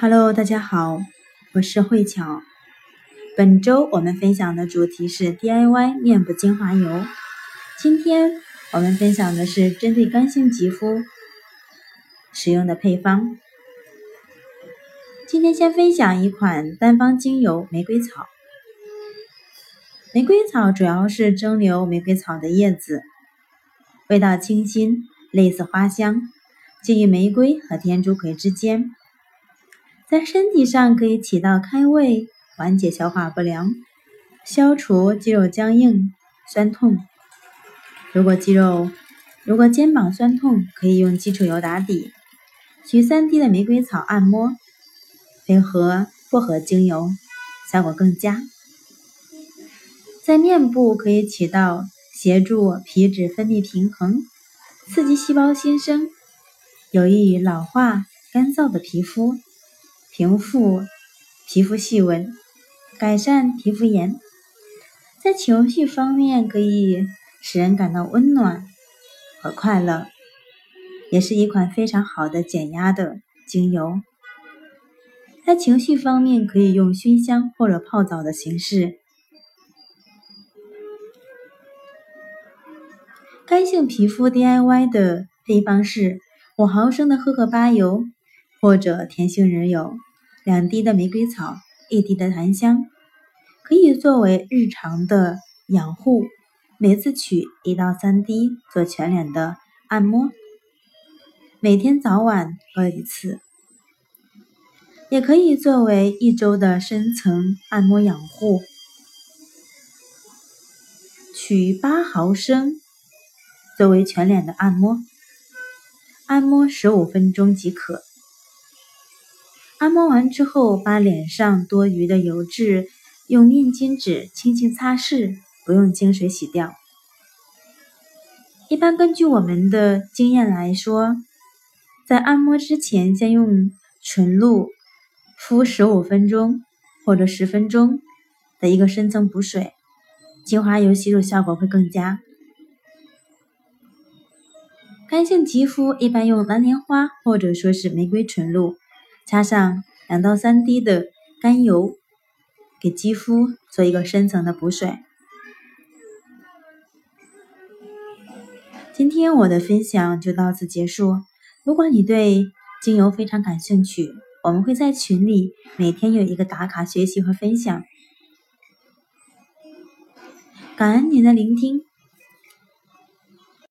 Hello，大家好，我是慧巧。本周我们分享的主题是 DIY 面部精华油。今天我们分享的是针对干性肌肤使用的配方。今天先分享一款单方精油玫瑰草。玫瑰草主要是蒸馏玫瑰草的叶子，味道清新，类似花香，介于玫瑰和天竺葵之间。在身体上可以起到开胃、缓解消化不良、消除肌肉僵硬、酸痛。如果肌肉、如果肩膀酸痛，可以用基础油打底，取三滴的玫瑰草按摩，配合薄荷精油，效果更佳。在面部可以起到协助皮脂分泌平衡、刺激细胞新生，有益于老化干燥的皮肤。平复皮肤细纹，改善皮肤炎，在情绪方面可以使人感到温暖和快乐，也是一款非常好的减压的精油。在情绪方面可以用熏香或者泡澡的形式。干性皮肤 DIY 的配方是五毫升的荷荷巴油或者甜杏仁油。两滴的玫瑰草，一滴的檀香，可以作为日常的养护。每次取一到三滴做全脸的按摩，每天早晚喝一次。也可以作为一周的深层按摩养护。取八毫升作为全脸的按摩，按摩十五分钟即可。按摩完之后，把脸上多余的油脂用面巾纸轻轻擦拭，不用清水洗掉。一般根据我们的经验来说，在按摩之前，先用纯露敷十五分钟或者十分钟的一个深层补水，精华油吸入效果会更佳。干性肌肤一般用蓝莲花或者说是玫瑰纯露。加上两到三滴的甘油，给肌肤做一个深层的补水。今天我的分享就到此结束。如果你对精油非常感兴趣，我们会在群里每天有一个打卡学习和分享。感恩您的聆听。